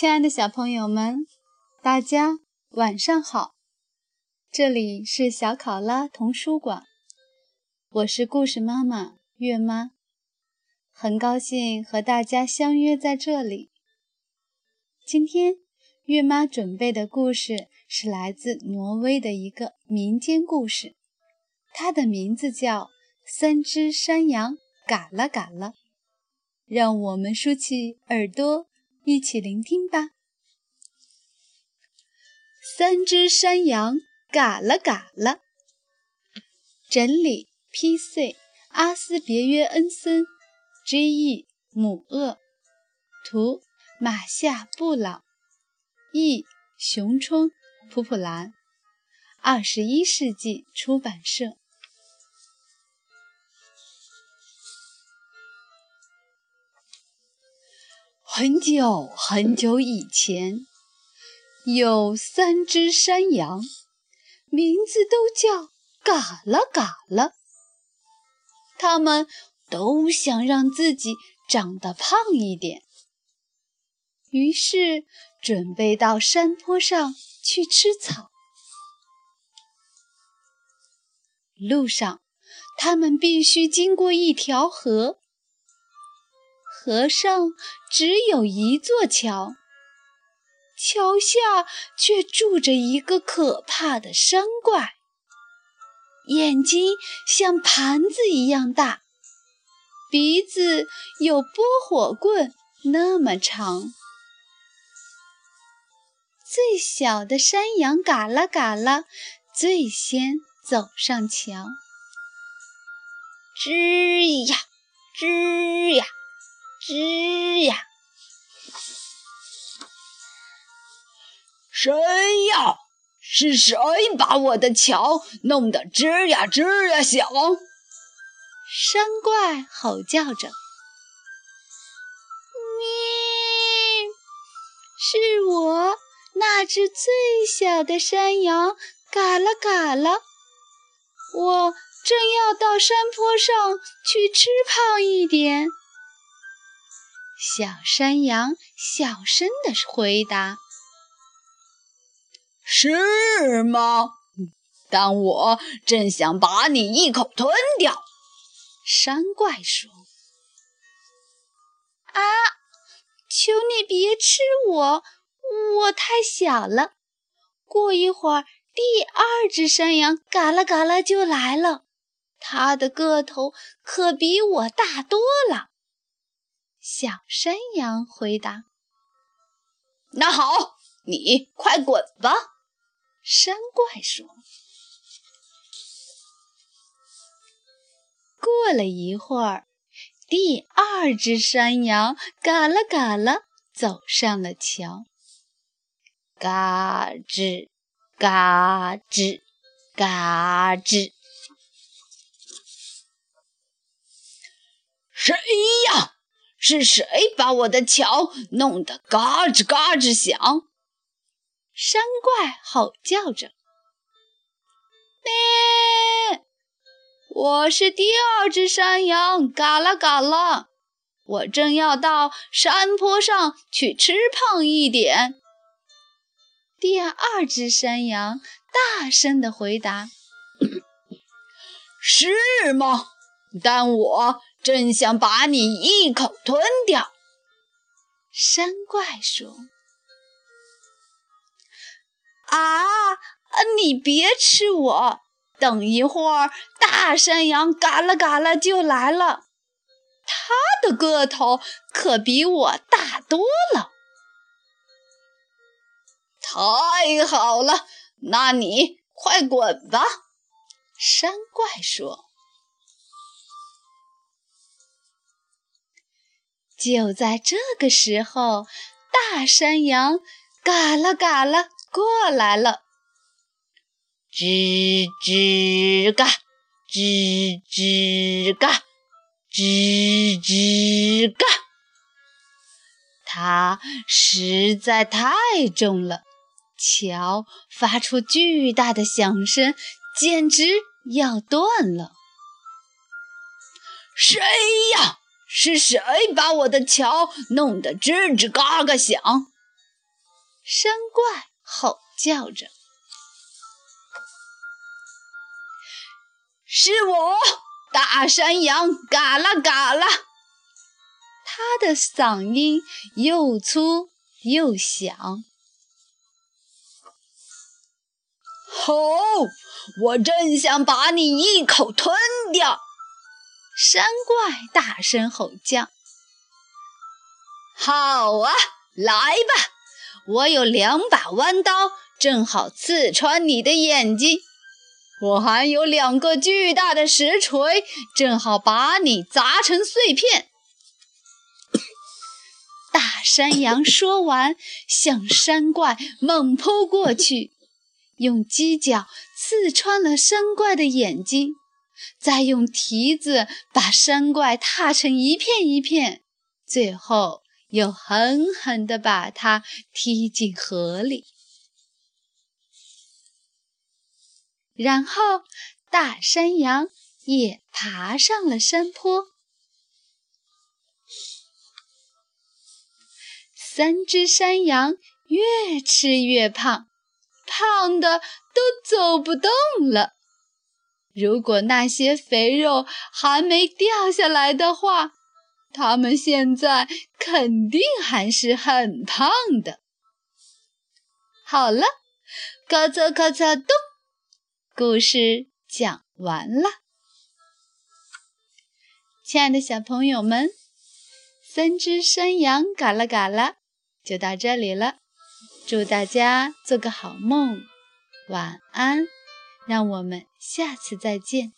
亲爱的小朋友们，大家晚上好！这里是小考拉童书馆，我是故事妈妈月妈，很高兴和大家相约在这里。今天月妈准备的故事是来自挪威的一个民间故事，它的名字叫《三只山羊嘎啦嘎啦》，让我们竖起耳朵。一起聆听吧。三只山羊嘎啦嘎啦。整理：P.C. 阿斯别约恩森，J.E. 母鳄，图马夏布朗，，E. 熊冲普普兰，二十一世纪出版社。很久很久以前，有三只山羊，名字都叫嘎啦嘎啦。他们都想让自己长得胖一点，于是准备到山坡上去吃草。路上，他们必须经过一条河。河上只有一座桥，桥下却住着一个可怕的山怪，眼睛像盘子一样大，鼻子有拨火棍那么长。最小的山羊嘎啦嘎啦最先走上桥，吱呀，吱呀。吱呀！谁呀？是谁把我的桥弄得吱呀吱呀响？山怪吼叫着：“咪，是我那只最小的山羊，嘎啦嘎啦！我正要到山坡上去吃胖一点。”小山羊小声地回答：“是吗？但我正想把你一口吞掉。”山怪说：“啊，求你别吃我，我太小了。过一会儿，第二只山羊嘎啦嘎啦就来了，它的个头可比我大多了。”小山羊回答：“那好，你快滚吧。”山怪说。过了一会儿，第二只山羊嘎啦嘎啦走上了桥，嘎吱嘎吱嘎吱，谁呀？是谁把我的桥弄得嘎吱嘎吱响？山怪吼叫着：“咩！我是第二只山羊，嘎啦嘎啦！我正要到山坡上去吃胖一点。”第二只山羊大声地回答：“是吗？但我……”正想把你一口吞掉，山怪说：“啊，你别吃我！等一会儿，大山羊嘎啦嘎啦就来了，它的个头可比我大多了。”太好了，那你快滚吧！山怪说。就在这个时候，大山羊嘎啦嘎啦过来了，吱吱嘎，吱吱嘎，吱吱嘎。它实在太重了，桥发出巨大的响声，简直要断了。谁呀？是谁把我的桥弄得吱吱嘎嘎响？山怪吼叫着：“是我，大山羊！嘎啦嘎啦！”他的嗓音又粗又响。吼！我正想把你一口吞掉！山怪大声吼叫。好啊，来吧！我有两把弯刀，正好刺穿你的眼睛。我还有两个巨大的石锤，正好把你砸成碎片。大山羊说完，向山怪猛扑过去。用犄角刺穿了山怪的眼睛，再用蹄子把山怪踏成一片一片，最后又狠狠地把它踢进河里。然后，大山羊也爬上了山坡。三只山羊越吃越胖。胖的都走不动了。如果那些肥肉还没掉下来的话，它们现在肯定还是很胖的。好了，咔嚓咔嚓咚，故事讲完了。亲爱的小朋友们，三只山羊嘎啦嘎啦，就到这里了。祝大家做个好梦，晚安！让我们下次再见。